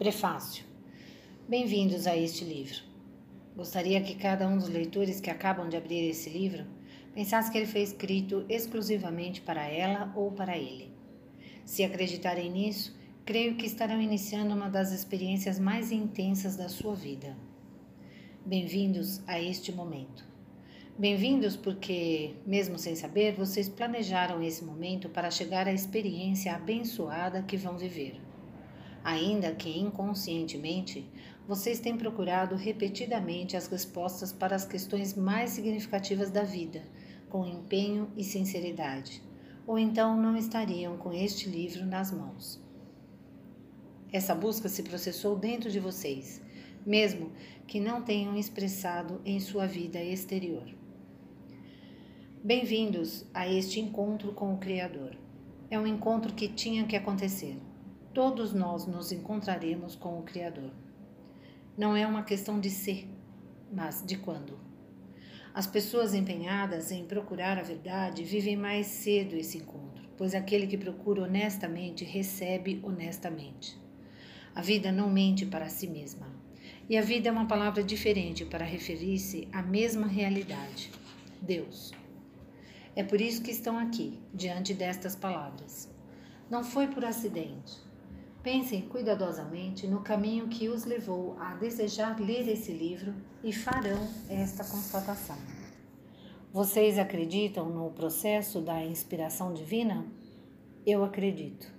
Prefácio. Bem-vindos a este livro. Gostaria que cada um dos leitores que acabam de abrir esse livro pensasse que ele foi escrito exclusivamente para ela ou para ele. Se acreditarem nisso, creio que estarão iniciando uma das experiências mais intensas da sua vida. Bem-vindos a este momento. Bem-vindos porque, mesmo sem saber, vocês planejaram esse momento para chegar à experiência abençoada que vão viver ainda que inconscientemente, vocês têm procurado repetidamente as respostas para as questões mais significativas da vida, com empenho e sinceridade, ou então não estariam com este livro nas mãos. Essa busca se processou dentro de vocês, mesmo que não tenham expressado em sua vida exterior. Bem-vindos a este encontro com o Criador. É um encontro que tinha que acontecer todos nós nos encontraremos com o Criador. Não é uma questão de ser, mas de quando. As pessoas empenhadas em procurar a verdade vivem mais cedo esse encontro, pois aquele que procura honestamente recebe honestamente. A vida não mente para si mesma. E a vida é uma palavra diferente para referir-se à mesma realidade: Deus. É por isso que estão aqui, diante destas palavras. Não foi por acidente. Pensem cuidadosamente no caminho que os levou a desejar ler esse livro e farão esta constatação. Vocês acreditam no processo da inspiração divina? Eu acredito.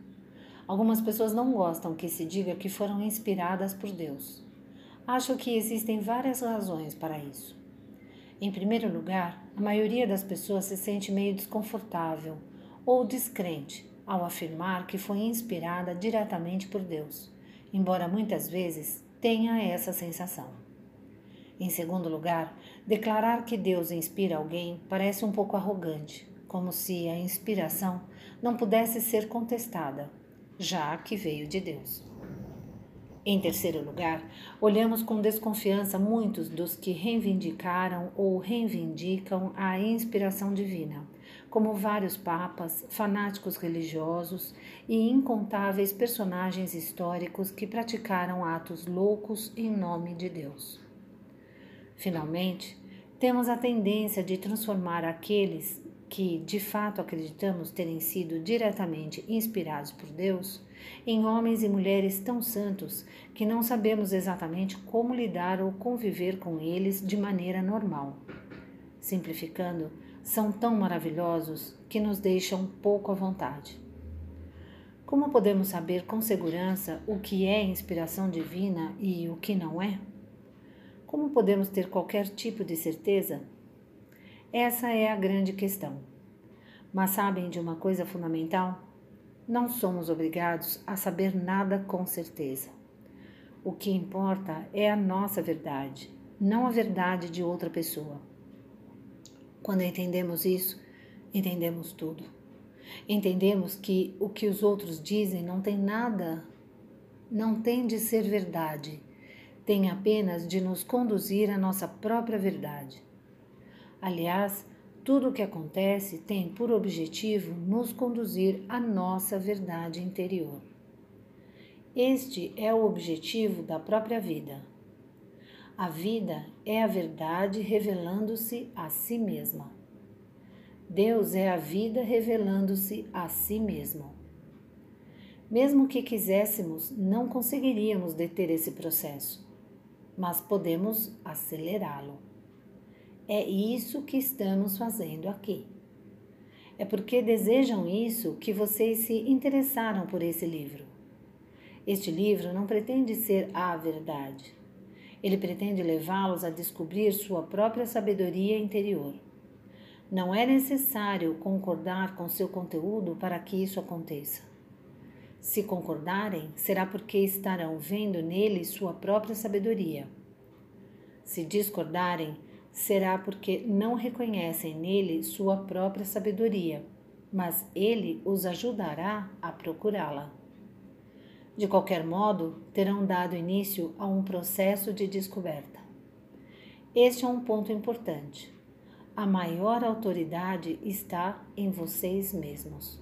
Algumas pessoas não gostam que se diga que foram inspiradas por Deus. Acho que existem várias razões para isso. Em primeiro lugar, a maioria das pessoas se sente meio desconfortável ou descrente ao afirmar que foi inspirada diretamente por Deus, embora muitas vezes tenha essa sensação. Em segundo lugar, declarar que Deus inspira alguém parece um pouco arrogante, como se a inspiração não pudesse ser contestada, já que veio de Deus. Em terceiro lugar, olhamos com desconfiança muitos dos que reivindicaram ou reivindicam a inspiração divina, como vários papas, fanáticos religiosos e incontáveis personagens históricos que praticaram atos loucos em nome de Deus. Finalmente, temos a tendência de transformar aqueles que de fato acreditamos terem sido diretamente inspirados por Deus, em homens e mulheres tão santos que não sabemos exatamente como lidar ou conviver com eles de maneira normal. Simplificando, são tão maravilhosos que nos deixam pouco à vontade. Como podemos saber com segurança o que é inspiração divina e o que não é? Como podemos ter qualquer tipo de certeza? Essa é a grande questão. Mas sabem de uma coisa fundamental? Não somos obrigados a saber nada com certeza. O que importa é a nossa verdade, não a verdade de outra pessoa. Quando entendemos isso, entendemos tudo. Entendemos que o que os outros dizem não tem nada, não tem de ser verdade, tem apenas de nos conduzir à nossa própria verdade. Aliás, tudo o que acontece tem por objetivo nos conduzir à nossa verdade interior. Este é o objetivo da própria vida. A vida é a verdade revelando-se a si mesma. Deus é a vida revelando-se a si mesmo. Mesmo que quiséssemos, não conseguiríamos deter esse processo, mas podemos acelerá-lo. É isso que estamos fazendo aqui. É porque desejam isso que vocês se interessaram por esse livro. Este livro não pretende ser a verdade. Ele pretende levá-los a descobrir sua própria sabedoria interior. Não é necessário concordar com seu conteúdo para que isso aconteça. Se concordarem, será porque estarão vendo nele sua própria sabedoria. Se discordarem, será porque não reconhecem nele sua própria sabedoria, mas ele os ajudará a procurá-la. De qualquer modo, terão dado início a um processo de descoberta. Este é um ponto importante. A maior autoridade está em vocês mesmos.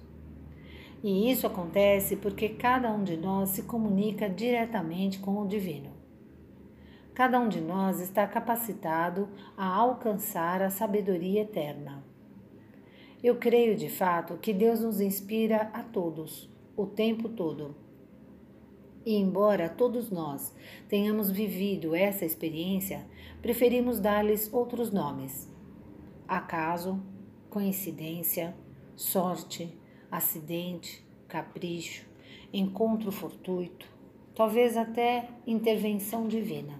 E isso acontece porque cada um de nós se comunica diretamente com o divino. Cada um de nós está capacitado a alcançar a sabedoria eterna. Eu creio de fato que Deus nos inspira a todos, o tempo todo. E embora todos nós tenhamos vivido essa experiência, preferimos dar-lhes outros nomes: acaso, coincidência, sorte, acidente, capricho, encontro fortuito, talvez até intervenção divina.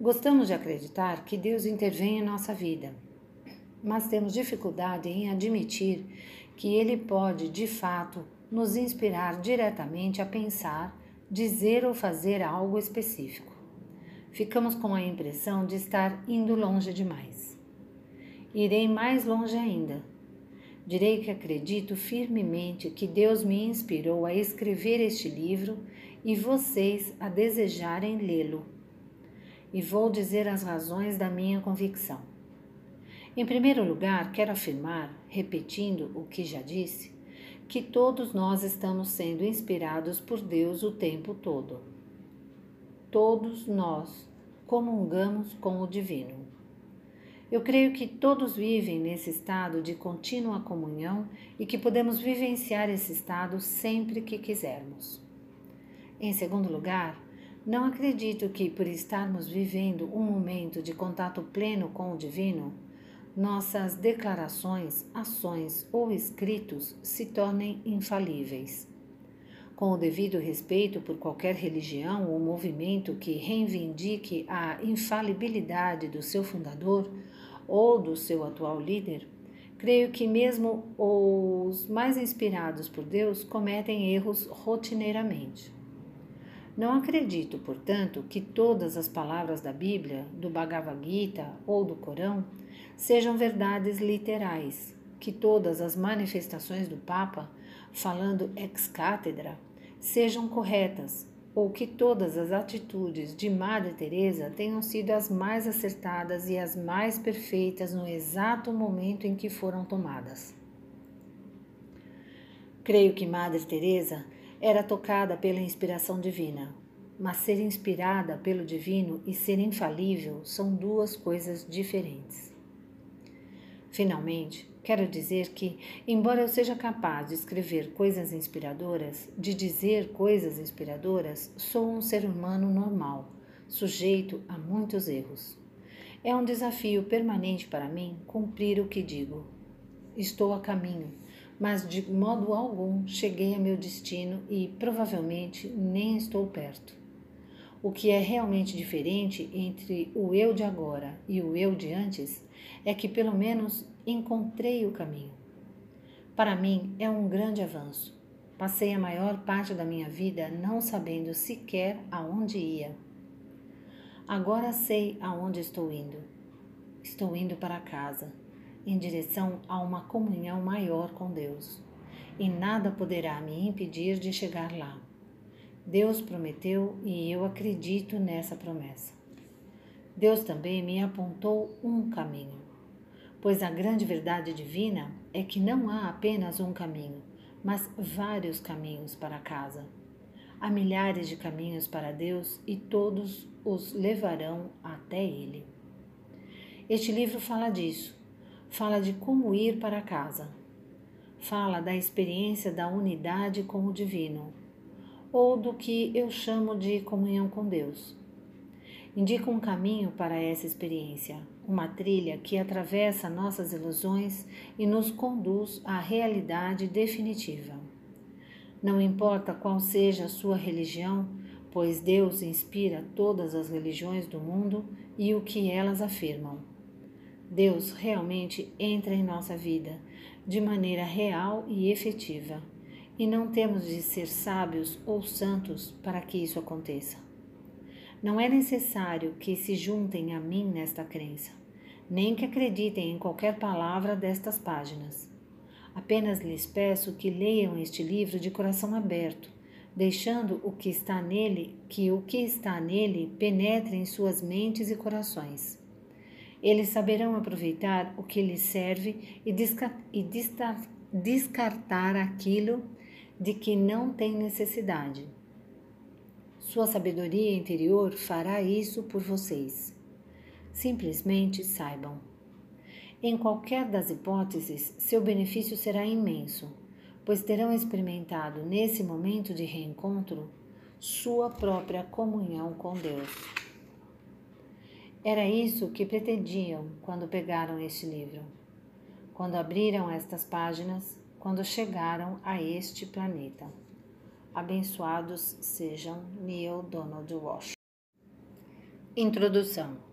Gostamos de acreditar que Deus intervém em nossa vida, mas temos dificuldade em admitir que Ele pode, de fato, nos inspirar diretamente a pensar, dizer ou fazer algo específico. Ficamos com a impressão de estar indo longe demais. Irei mais longe ainda. Direi que acredito firmemente que Deus me inspirou a escrever este livro e vocês a desejarem lê-lo. E vou dizer as razões da minha convicção. Em primeiro lugar, quero afirmar, repetindo o que já disse, que todos nós estamos sendo inspirados por Deus o tempo todo. Todos nós comungamos com o Divino. Eu creio que todos vivem nesse estado de contínua comunhão e que podemos vivenciar esse estado sempre que quisermos. Em segundo lugar, não acredito que, por estarmos vivendo um momento de contato pleno com o Divino, nossas declarações, ações ou escritos se tornem infalíveis. Com o devido respeito por qualquer religião ou movimento que reivindique a infalibilidade do seu fundador ou do seu atual líder, creio que mesmo os mais inspirados por Deus cometem erros rotineiramente. Não acredito, portanto, que todas as palavras da Bíblia, do Bhagavad Gita ou do Corão sejam verdades literais, que todas as manifestações do Papa, falando ex cátedra, sejam corretas, ou que todas as atitudes de Madre Teresa tenham sido as mais acertadas e as mais perfeitas no exato momento em que foram tomadas. Creio que Madre Teresa era tocada pela inspiração divina, mas ser inspirada pelo divino e ser infalível são duas coisas diferentes. Finalmente, quero dizer que, embora eu seja capaz de escrever coisas inspiradoras, de dizer coisas inspiradoras, sou um ser humano normal, sujeito a muitos erros. É um desafio permanente para mim cumprir o que digo. Estou a caminho, mas de modo algum cheguei a meu destino e provavelmente nem estou perto. O que é realmente diferente entre o eu de agora e o eu de antes é que pelo menos encontrei o caminho. Para mim é um grande avanço. Passei a maior parte da minha vida não sabendo sequer aonde ia. Agora sei aonde estou indo. Estou indo para casa, em direção a uma comunhão maior com Deus, e nada poderá me impedir de chegar lá. Deus prometeu e eu acredito nessa promessa. Deus também me apontou um caminho pois a grande verdade divina é que não há apenas um caminho, mas vários caminhos para casa. Há milhares de caminhos para Deus e todos os levarão até Ele. Este livro fala disso, fala de como ir para casa, fala da experiência da unidade com o Divino, ou do que eu chamo de comunhão com Deus indica um caminho para essa experiência, uma trilha que atravessa nossas ilusões e nos conduz à realidade definitiva. Não importa qual seja a sua religião, pois Deus inspira todas as religiões do mundo e o que elas afirmam. Deus realmente entra em nossa vida de maneira real e efetiva, e não temos de ser sábios ou santos para que isso aconteça. Não é necessário que se juntem a mim nesta crença, nem que acreditem em qualquer palavra destas páginas. Apenas lhes peço que leiam este livro de coração aberto, deixando o que está nele, que o que está nele penetre em suas mentes e corações. Eles saberão aproveitar o que lhes serve e, descartar aquilo de que não tem necessidade. Sua sabedoria interior fará isso por vocês. Simplesmente saibam. Em qualquer das hipóteses, seu benefício será imenso, pois terão experimentado nesse momento de reencontro sua própria comunhão com Deus. Era isso que pretendiam quando pegaram este livro, quando abriram estas páginas, quando chegaram a este planeta. Abençoados sejam Neil Donald Walsh. Introdução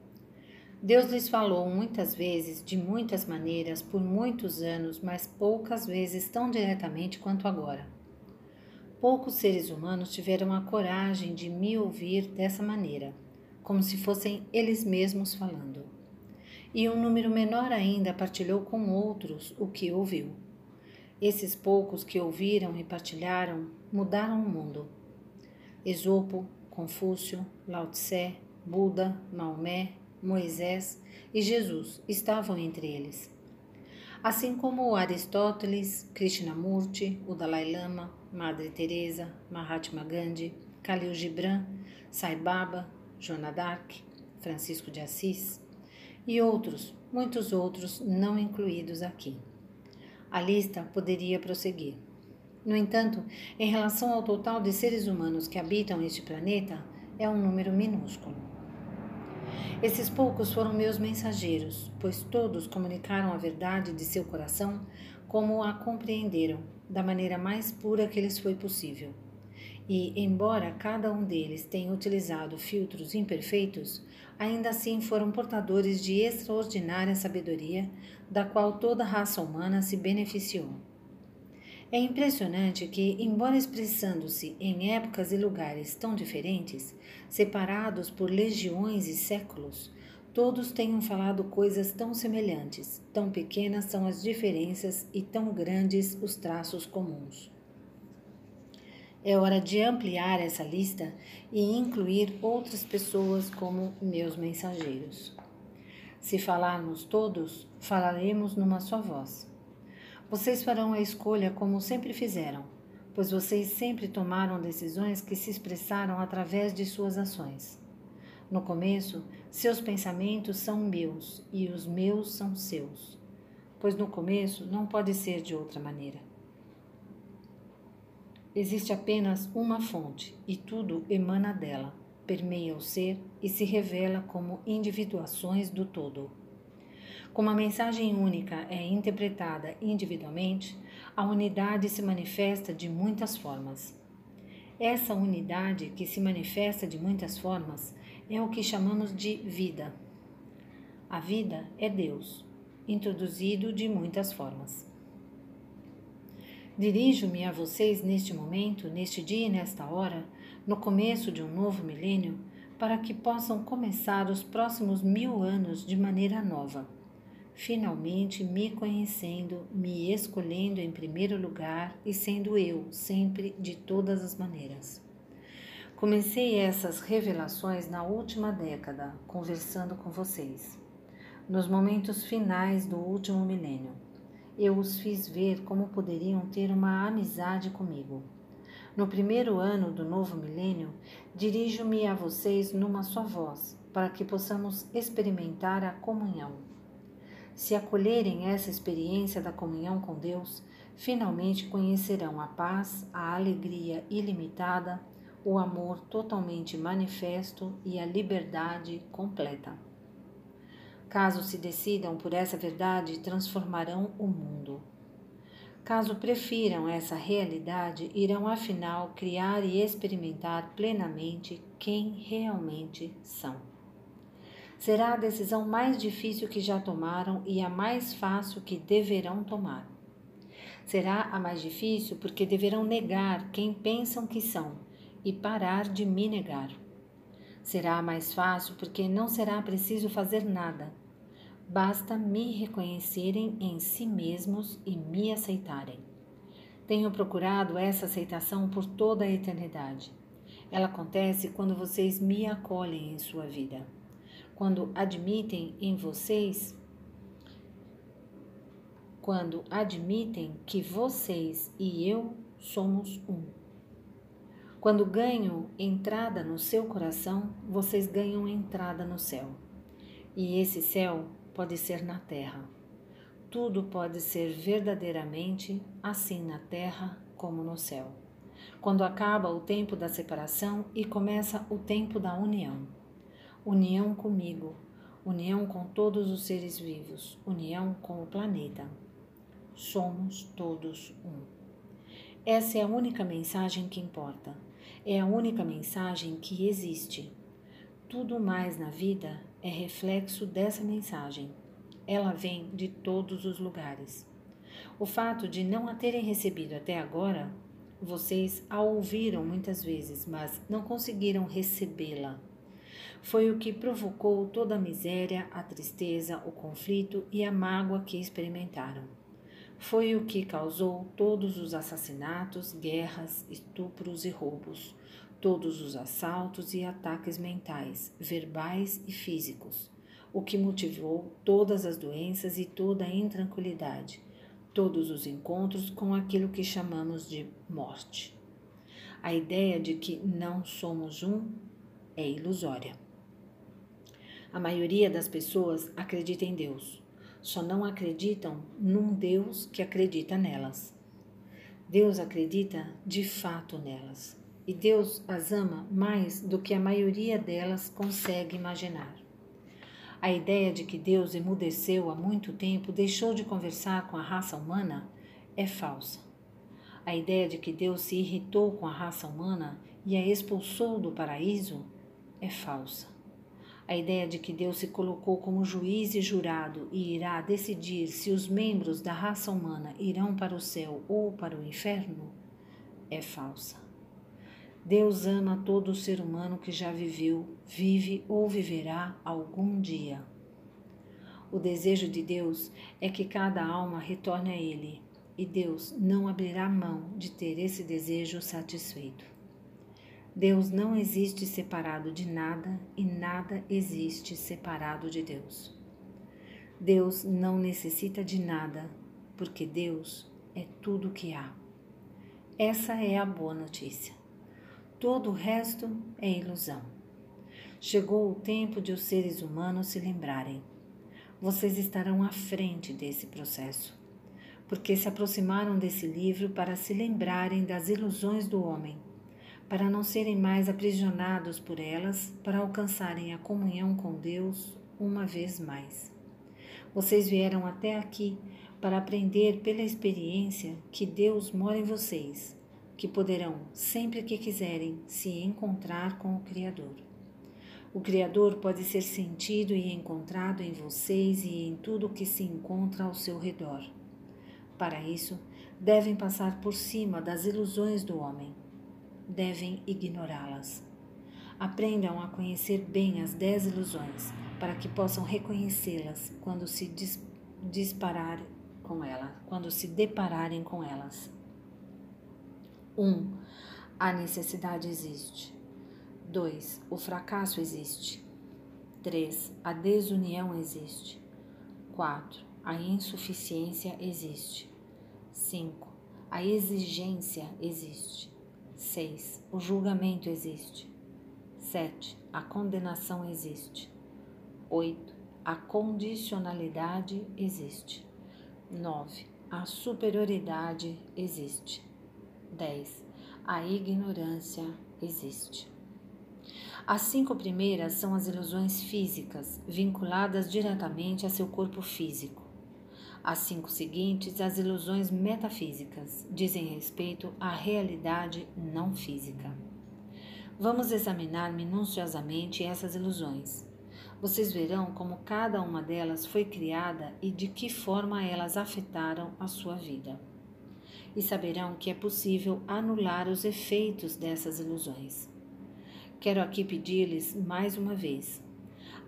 Deus lhes falou muitas vezes, de muitas maneiras, por muitos anos, mas poucas vezes tão diretamente quanto agora. Poucos seres humanos tiveram a coragem de me ouvir dessa maneira, como se fossem eles mesmos falando. E um número menor ainda partilhou com outros o que ouviu. Esses poucos que ouviram e partilharam mudaram o mundo. Esopo, Confúcio, Lao Tse, Buda, Maomé, Moisés e Jesus estavam entre eles. Assim como Aristóteles, Krishnamurti, o Dalai Lama, Madre Teresa, Mahatma Gandhi, Khalil Gibran, Sai Baba, Joana d'Arc, Francisco de Assis e outros, muitos outros não incluídos aqui. A lista poderia prosseguir. No entanto, em relação ao total de seres humanos que habitam este planeta, é um número minúsculo. Esses poucos foram meus mensageiros, pois todos comunicaram a verdade de seu coração como a compreenderam da maneira mais pura que lhes foi possível. E, embora cada um deles tenha utilizado filtros imperfeitos, ainda assim foram portadores de extraordinária sabedoria, da qual toda a raça humana se beneficiou. É impressionante que, embora expressando-se em épocas e lugares tão diferentes, separados por legiões e séculos, Todos tenham falado coisas tão semelhantes, tão pequenas são as diferenças e tão grandes os traços comuns. É hora de ampliar essa lista e incluir outras pessoas como meus mensageiros. Se falarmos todos, falaremos numa só voz. Vocês farão a escolha como sempre fizeram, pois vocês sempre tomaram decisões que se expressaram através de suas ações. No começo, seus pensamentos são meus e os meus são seus, pois no começo não pode ser de outra maneira. Existe apenas uma fonte e tudo emana dela, permeia o ser e se revela como individuações do todo. Como a mensagem única é interpretada individualmente, a unidade se manifesta de muitas formas. Essa unidade, que se manifesta de muitas formas, é o que chamamos de vida. A vida é Deus, introduzido de muitas formas. Dirijo-me a vocês neste momento, neste dia e nesta hora, no começo de um novo milênio, para que possam começar os próximos mil anos de maneira nova, finalmente me conhecendo, me escolhendo em primeiro lugar e sendo eu sempre de todas as maneiras. Comecei essas revelações na última década, conversando com vocês. Nos momentos finais do último milênio, eu os fiz ver como poderiam ter uma amizade comigo. No primeiro ano do novo milênio, dirijo-me a vocês numa só voz, para que possamos experimentar a comunhão. Se acolherem essa experiência da comunhão com Deus, finalmente conhecerão a paz, a alegria ilimitada, o amor totalmente manifesto e a liberdade completa. Caso se decidam por essa verdade, transformarão o mundo. Caso prefiram essa realidade, irão afinal criar e experimentar plenamente quem realmente são. Será a decisão mais difícil que já tomaram e a mais fácil que deverão tomar. Será a mais difícil porque deverão negar quem pensam que são e parar de me negar. Será mais fácil porque não será preciso fazer nada. Basta me reconhecerem em si mesmos e me aceitarem. Tenho procurado essa aceitação por toda a eternidade. Ela acontece quando vocês me acolhem em sua vida, quando admitem em vocês quando admitem que vocês e eu somos um. Quando ganho entrada no seu coração, vocês ganham entrada no céu. E esse céu pode ser na terra. Tudo pode ser verdadeiramente assim na terra como no céu. Quando acaba o tempo da separação e começa o tempo da união. União comigo, união com todos os seres vivos, união com o planeta. Somos todos um. Essa é a única mensagem que importa. É a única mensagem que existe. Tudo mais na vida é reflexo dessa mensagem. Ela vem de todos os lugares. O fato de não a terem recebido até agora, vocês a ouviram muitas vezes, mas não conseguiram recebê-la. Foi o que provocou toda a miséria, a tristeza, o conflito e a mágoa que experimentaram. Foi o que causou todos os assassinatos, guerras, estupros e roubos, todos os assaltos e ataques mentais, verbais e físicos, o que motivou todas as doenças e toda a intranquilidade, todos os encontros com aquilo que chamamos de morte. A ideia de que não somos um é ilusória. A maioria das pessoas acredita em Deus, só não acreditam num Deus que acredita nelas. Deus acredita de fato nelas e Deus as ama mais do que a maioria delas consegue imaginar. A ideia de que Deus emudeceu há muito tempo, deixou de conversar com a raça humana, é falsa. A ideia de que Deus se irritou com a raça humana e a expulsou do paraíso é falsa. A ideia de que Deus se colocou como juiz e jurado e irá decidir se os membros da raça humana irão para o céu ou para o inferno é falsa. Deus ama todo ser humano que já viveu, vive ou viverá algum dia. O desejo de Deus é que cada alma retorne a Ele, e Deus não abrirá mão de ter esse desejo satisfeito. Deus não existe separado de nada e nada existe separado de Deus. Deus não necessita de nada, porque Deus é tudo que há. Essa é a boa notícia. Todo o resto é ilusão. Chegou o tempo de os seres humanos se lembrarem. Vocês estarão à frente desse processo, porque se aproximaram desse livro para se lembrarem das ilusões do homem, para não serem mais aprisionados por elas, para alcançarem a comunhão com Deus uma vez mais. Vocês vieram até aqui para aprender pela experiência que Deus mora em vocês que poderão, sempre que quiserem, se encontrar com o Criador. O Criador pode ser sentido e encontrado em vocês e em tudo que se encontra ao seu redor. Para isso, devem passar por cima das ilusões do homem. Devem ignorá-las. Aprendam a conhecer bem as dez ilusões, para que possam reconhecê-las quando se disparar com elas, quando se depararem com elas. 1. Um, a necessidade existe. 2. O fracasso existe. 3. A desunião existe. 4. A insuficiência existe. 5. A exigência existe. 6. O julgamento existe. 7. A condenação existe. 8. A condicionalidade existe. 9. A superioridade existe. 10. A ignorância existe. As cinco primeiras são as ilusões físicas, vinculadas diretamente a seu corpo físico. As cinco seguintes, as ilusões metafísicas, dizem respeito à realidade não física. Vamos examinar minuciosamente essas ilusões. Vocês verão como cada uma delas foi criada e de que forma elas afetaram a sua vida e saberão que é possível anular os efeitos dessas ilusões. Quero aqui pedir-lhes mais uma vez: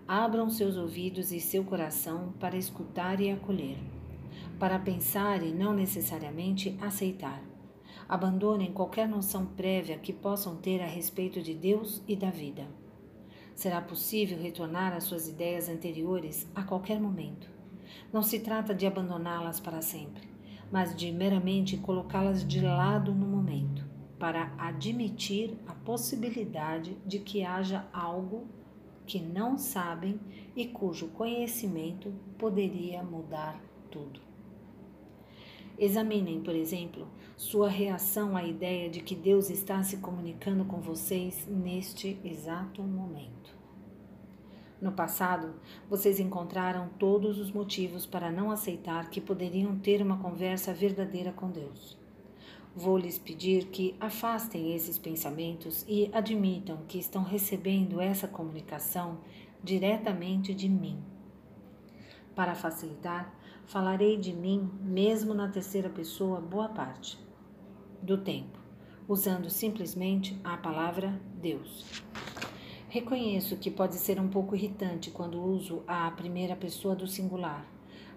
abram seus ouvidos e seu coração para escutar e acolher, para pensar e não necessariamente aceitar. Abandonem qualquer noção prévia que possam ter a respeito de Deus e da vida. Será possível retornar às suas ideias anteriores a qualquer momento. Não se trata de abandoná-las para sempre, mas de meramente colocá-las de lado no momento, para admitir a possibilidade de que haja algo que não sabem e cujo conhecimento poderia mudar tudo. Examinem, por exemplo, sua reação à ideia de que Deus está se comunicando com vocês neste exato momento. No passado, vocês encontraram todos os motivos para não aceitar que poderiam ter uma conversa verdadeira com Deus. Vou lhes pedir que afastem esses pensamentos e admitam que estão recebendo essa comunicação diretamente de mim. Para facilitar, falarei de mim mesmo na terceira pessoa boa parte do tempo, usando simplesmente a palavra Deus. Reconheço que pode ser um pouco irritante quando uso a primeira pessoa do singular,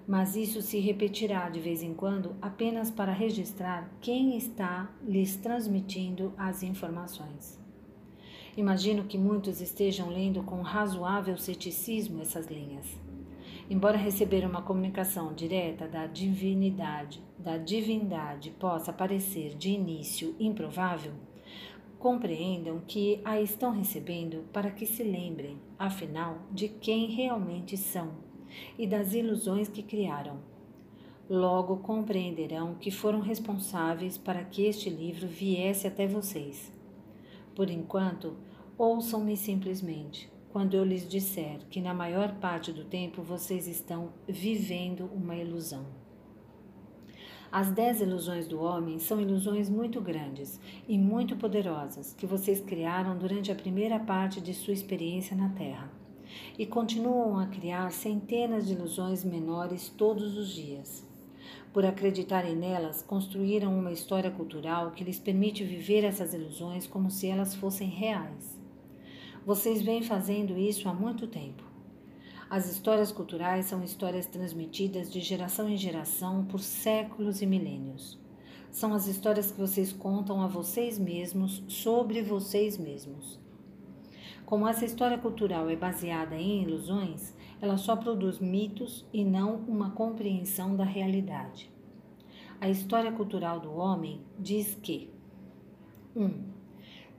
mas isso se repetirá de vez em quando apenas para registrar quem está lhes transmitindo as informações. Imagino que muitos estejam lendo com razoável ceticismo essas linhas. Embora receber uma comunicação direta da divinidade, da divindade possa parecer de início improvável, compreendam que a estão recebendo para que se lembrem, afinal, de quem realmente são e das ilusões que criaram. Logo compreenderão que foram responsáveis para que este livro viesse até vocês. Por enquanto, ouçam-me simplesmente quando eu lhes disser que na maior parte do tempo vocês estão vivendo uma ilusão. As dez ilusões do homem são ilusões muito grandes e muito poderosas que vocês criaram durante a primeira parte de sua experiência na Terra. E continuam a criar centenas de ilusões menores todos os dias. Por acreditarem nelas, construíram uma história cultural que lhes permite viver essas ilusões como se elas fossem reais. Vocês vêm fazendo isso há muito tempo. As histórias culturais são histórias transmitidas de geração em geração por séculos e milênios. São as histórias que vocês contam a vocês mesmos sobre vocês mesmos. Como essa história cultural é baseada em ilusões, ela só produz mitos e não uma compreensão da realidade. A história cultural do homem diz que 1. Um,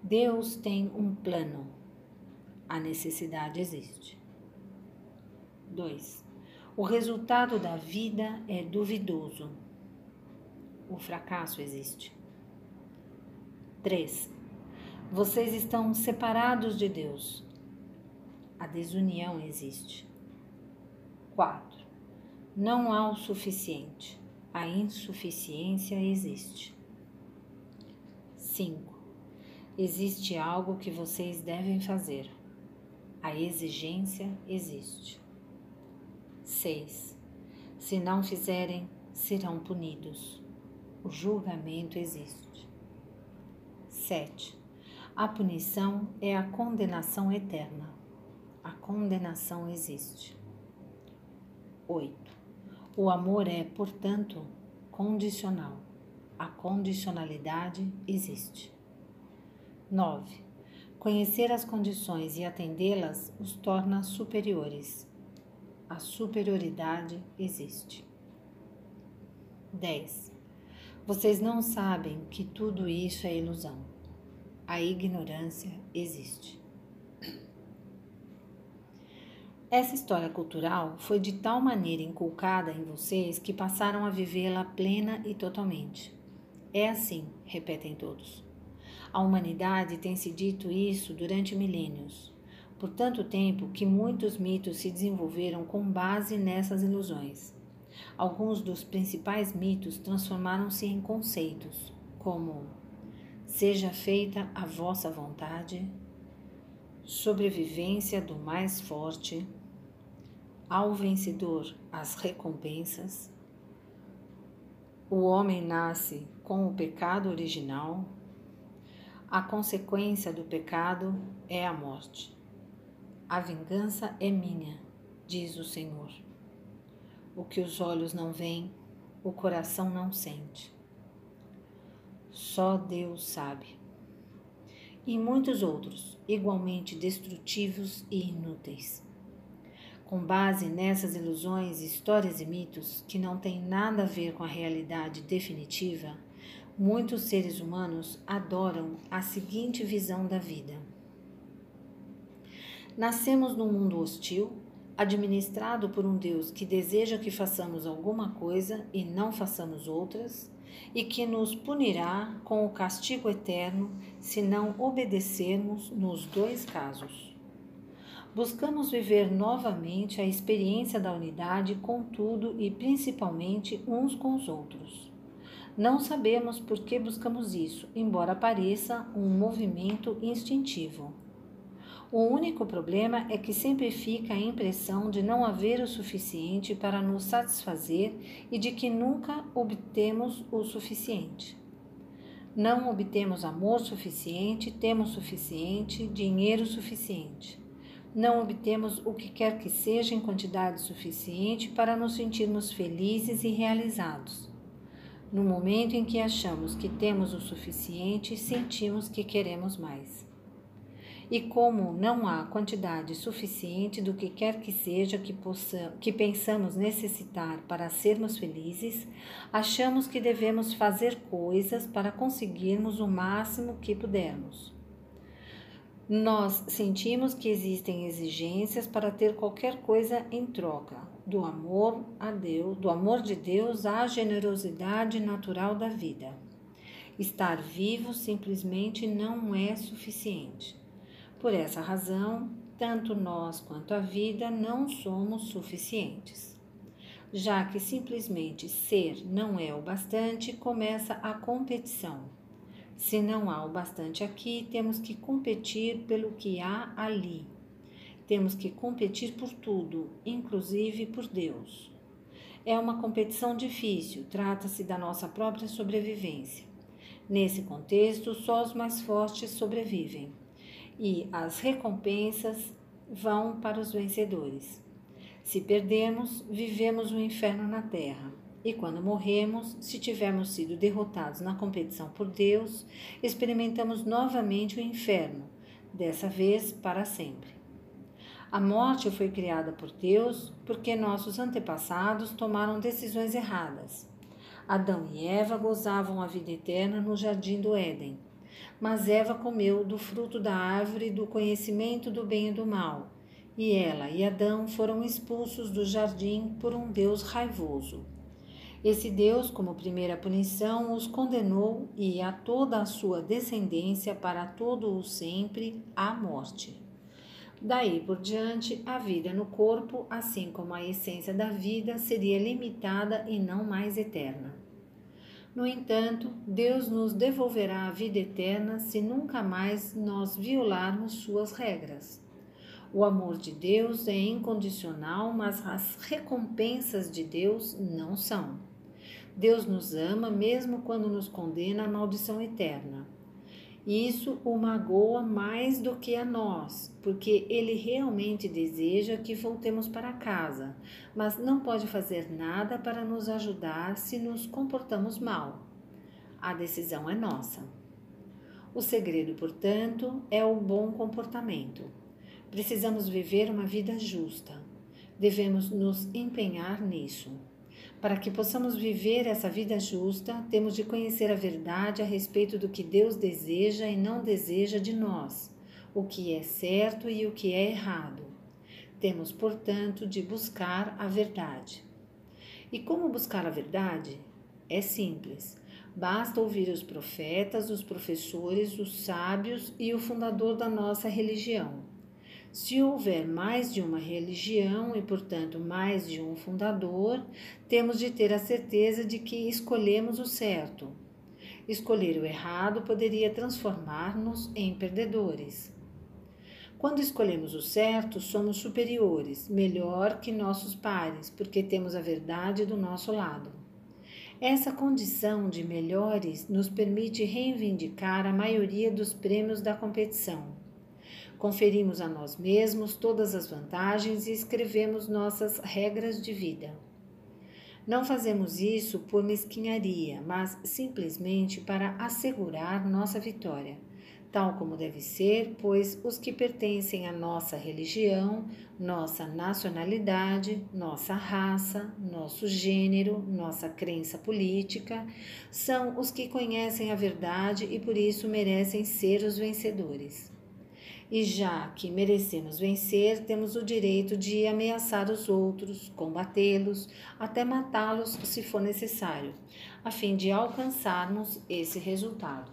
Deus tem um plano a necessidade existe. 2. O resultado da vida é duvidoso. O fracasso existe. 3. Vocês estão separados de Deus. A desunião existe. 4. Não há o suficiente. A insuficiência existe. 5. Existe algo que vocês devem fazer. A exigência existe. 6. Se não fizerem, serão punidos. O julgamento existe. 7. A punição é a condenação eterna. A condenação existe. 8. O amor é, portanto, condicional. A condicionalidade existe. 9. Conhecer as condições e atendê-las os torna superiores. A superioridade existe. 10. Vocês não sabem que tudo isso é ilusão. A ignorância existe. Essa história cultural foi de tal maneira inculcada em vocês que passaram a vivê-la plena e totalmente. É assim, repetem todos. A humanidade tem se dito isso durante milênios, por tanto tempo que muitos mitos se desenvolveram com base nessas ilusões. Alguns dos principais mitos transformaram-se em conceitos, como seja feita a vossa vontade, sobrevivência do mais forte, ao vencedor as recompensas, o homem nasce com o pecado original a consequência do pecado é a morte. A vingança é minha, diz o Senhor. O que os olhos não veem, o coração não sente. Só Deus sabe. E muitos outros, igualmente destrutivos e inúteis. Com base nessas ilusões, histórias e mitos que não têm nada a ver com a realidade definitiva, muitos seres humanos adoram a seguinte visão da vida. Nascemos num mundo hostil, administrado por um Deus que deseja que façamos alguma coisa e não façamos outras, e que nos punirá com o castigo eterno se não obedecermos nos dois casos. Buscamos viver novamente a experiência da unidade com tudo e principalmente uns com os outros. Não sabemos por que buscamos isso, embora pareça um movimento instintivo. O único problema é que sempre fica a impressão de não haver o suficiente para nos satisfazer e de que nunca obtemos o suficiente. Não obtemos amor suficiente, temos suficiente, dinheiro suficiente. Não obtemos o que quer que seja em quantidade suficiente para nos sentirmos felizes e realizados. No momento em que achamos que temos o suficiente, sentimos que queremos mais. E como não há quantidade suficiente do que quer que seja que, que pensamos necessitar para sermos felizes, achamos que devemos fazer coisas para conseguirmos o máximo que pudermos. Nós sentimos que existem exigências para ter qualquer coisa em troca, do amor a Deus, do amor de Deus à generosidade natural da vida. Estar vivo simplesmente não é suficiente. Por essa razão, tanto nós quanto a vida não somos suficientes. Já que simplesmente ser não é o bastante, começa a competição. Se não há o bastante aqui, temos que competir pelo que há ali. Temos que competir por tudo, inclusive por Deus. É uma competição difícil, trata-se da nossa própria sobrevivência. Nesse contexto, só os mais fortes sobrevivem e as recompensas vão para os vencedores. Se perdermos, vivemos o um inferno na terra. E quando morremos, se tivermos sido derrotados na competição por Deus, experimentamos novamente o inferno, dessa vez para sempre. A morte foi criada por Deus porque nossos antepassados tomaram decisões erradas. Adão e Eva gozavam a vida eterna no jardim do Éden mas Eva comeu do fruto da árvore do conhecimento do bem e do mal, e ela e Adão foram expulsos do jardim por um Deus raivoso. Esse Deus, como primeira punição, os condenou e a toda a sua descendência para todo o sempre à morte. Daí por diante, a vida no corpo, assim como a essência da vida, seria limitada e não mais eterna. No entanto, Deus nos devolverá a vida eterna se nunca mais nós violarmos suas regras. O amor de Deus é incondicional, mas as recompensas de Deus não são. Deus nos ama mesmo quando nos condena à maldição eterna. Isso o magoa mais do que a nós, porque ele realmente deseja que voltemos para casa, mas não pode fazer nada para nos ajudar se nos comportamos mal. A decisão é nossa. O segredo, portanto, é o bom comportamento. Precisamos viver uma vida justa. Devemos nos empenhar nisso. Para que possamos viver essa vida justa, temos de conhecer a verdade a respeito do que Deus deseja e não deseja de nós, o que é certo e o que é errado. Temos, portanto, de buscar a verdade. E como buscar a verdade? É simples. Basta ouvir os profetas, os professores, os sábios e o fundador da nossa religião. Se houver mais de uma religião e, portanto, mais de um fundador, temos de ter a certeza de que escolhemos o certo. Escolher o errado poderia transformar-nos em perdedores. Quando escolhemos o certo, somos superiores, melhor que nossos pares, porque temos a verdade do nosso lado. Essa condição de melhores nos permite reivindicar a maioria dos prêmios da competição Conferimos a nós mesmos todas as vantagens e escrevemos nossas regras de vida. Não fazemos isso por mesquinharia, mas simplesmente para assegurar nossa vitória. tal como deve ser, pois os que pertencem à nossa religião, nossa nacionalidade, nossa raça, nosso gênero, nossa crença política, são os que conhecem a verdade e por isso merecem ser os vencedores. E já que merecemos vencer, temos o direito de ameaçar os outros, combatê-los, até matá-los se for necessário, a fim de alcançarmos esse resultado.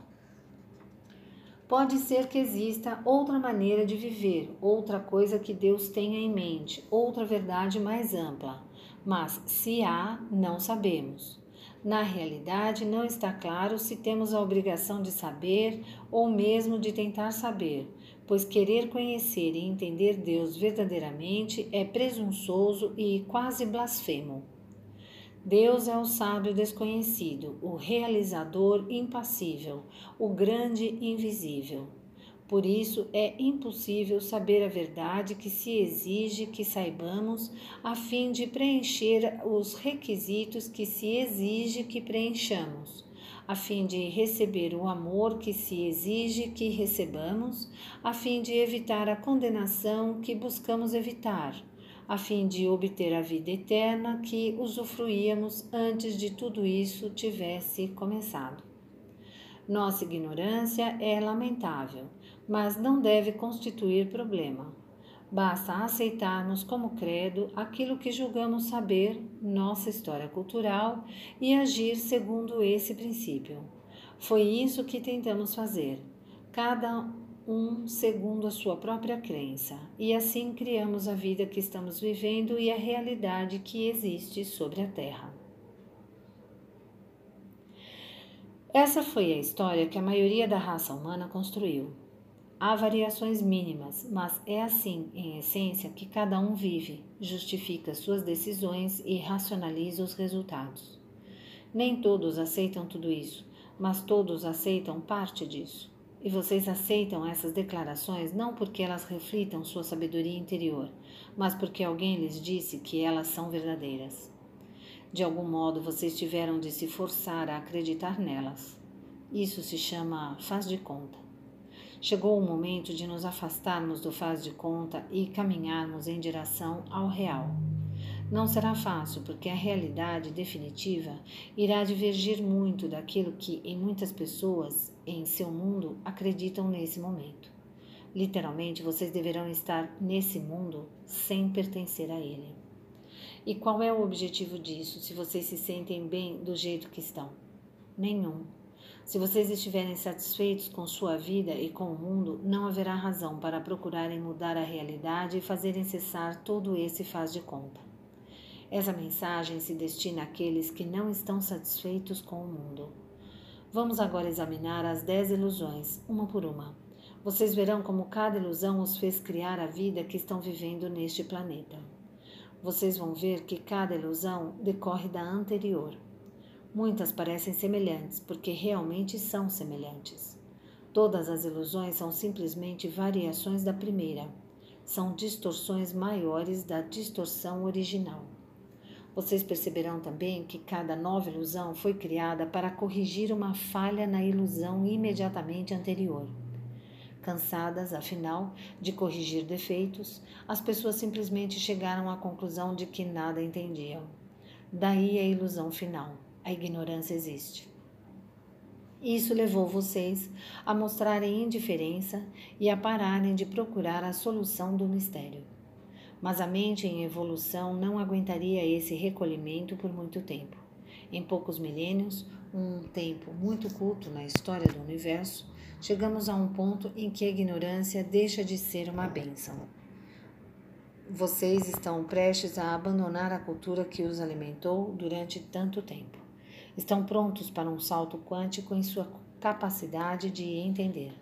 Pode ser que exista outra maneira de viver, outra coisa que Deus tenha em mente, outra verdade mais ampla. Mas se há, não sabemos. Na realidade, não está claro se temos a obrigação de saber ou mesmo de tentar saber, pois querer conhecer e entender Deus verdadeiramente é presunçoso e quase blasfemo. Deus é o sábio desconhecido, o realizador impassível, o grande invisível. Por isso é impossível saber a verdade que se exige que saibamos, a fim de preencher os requisitos que se exige que preenchamos, a fim de receber o amor que se exige que recebamos, a fim de evitar a condenação que buscamos evitar a fim de obter a vida eterna que usufruíamos antes de tudo isso tivesse começado. Nossa ignorância é lamentável, mas não deve constituir problema. Basta aceitarmos como credo aquilo que julgamos saber, nossa história cultural, e agir segundo esse princípio. Foi isso que tentamos fazer. Cada um segundo a sua própria crença, e assim criamos a vida que estamos vivendo e a realidade que existe sobre a Terra. Essa foi a história que a maioria da raça humana construiu. Há variações mínimas, mas é assim, em essência, que cada um vive, justifica suas decisões e racionaliza os resultados. Nem todos aceitam tudo isso, mas todos aceitam parte disso. E vocês aceitam essas declarações não porque elas reflitam sua sabedoria interior, mas porque alguém lhes disse que elas são verdadeiras. De algum modo vocês tiveram de se forçar a acreditar nelas. Isso se chama faz de conta. Chegou o momento de nos afastarmos do faz de conta e caminharmos em direção ao real. Não será fácil, porque a realidade definitiva irá divergir muito daquilo que, em muitas pessoas, em seu mundo, acreditam nesse momento. Literalmente, vocês deverão estar nesse mundo sem pertencer a ele. E qual é o objetivo disso, se vocês se sentem bem do jeito que estão? Nenhum. Se vocês estiverem satisfeitos com sua vida e com o mundo, não haverá razão para procurarem mudar a realidade e fazerem cessar todo esse faz de conta. Essa mensagem se destina àqueles que não estão satisfeitos com o mundo. Vamos agora examinar as dez ilusões, uma por uma. Vocês verão como cada ilusão os fez criar a vida que estão vivendo neste planeta. Vocês vão ver que cada ilusão decorre da anterior. Muitas parecem semelhantes, porque realmente são semelhantes. Todas as ilusões são simplesmente variações da primeira. São distorções maiores da distorção original. Vocês perceberão também que cada nova ilusão foi criada para corrigir uma falha na ilusão imediatamente anterior. Cansadas, afinal, de corrigir defeitos, as pessoas simplesmente chegaram à conclusão de que nada entendiam. Daí a ilusão final: a ignorância existe. Isso levou vocês a mostrarem indiferença e a pararem de procurar a solução do mistério. Mas a mente em evolução não aguentaria esse recolhimento por muito tempo. Em poucos milênios, um tempo muito curto na história do universo, chegamos a um ponto em que a ignorância deixa de ser uma bênção. Vocês estão prestes a abandonar a cultura que os alimentou durante tanto tempo. Estão prontos para um salto quântico em sua capacidade de entender.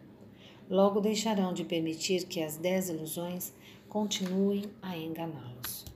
Logo deixarão de permitir que as dez ilusões continuem a enganá-los.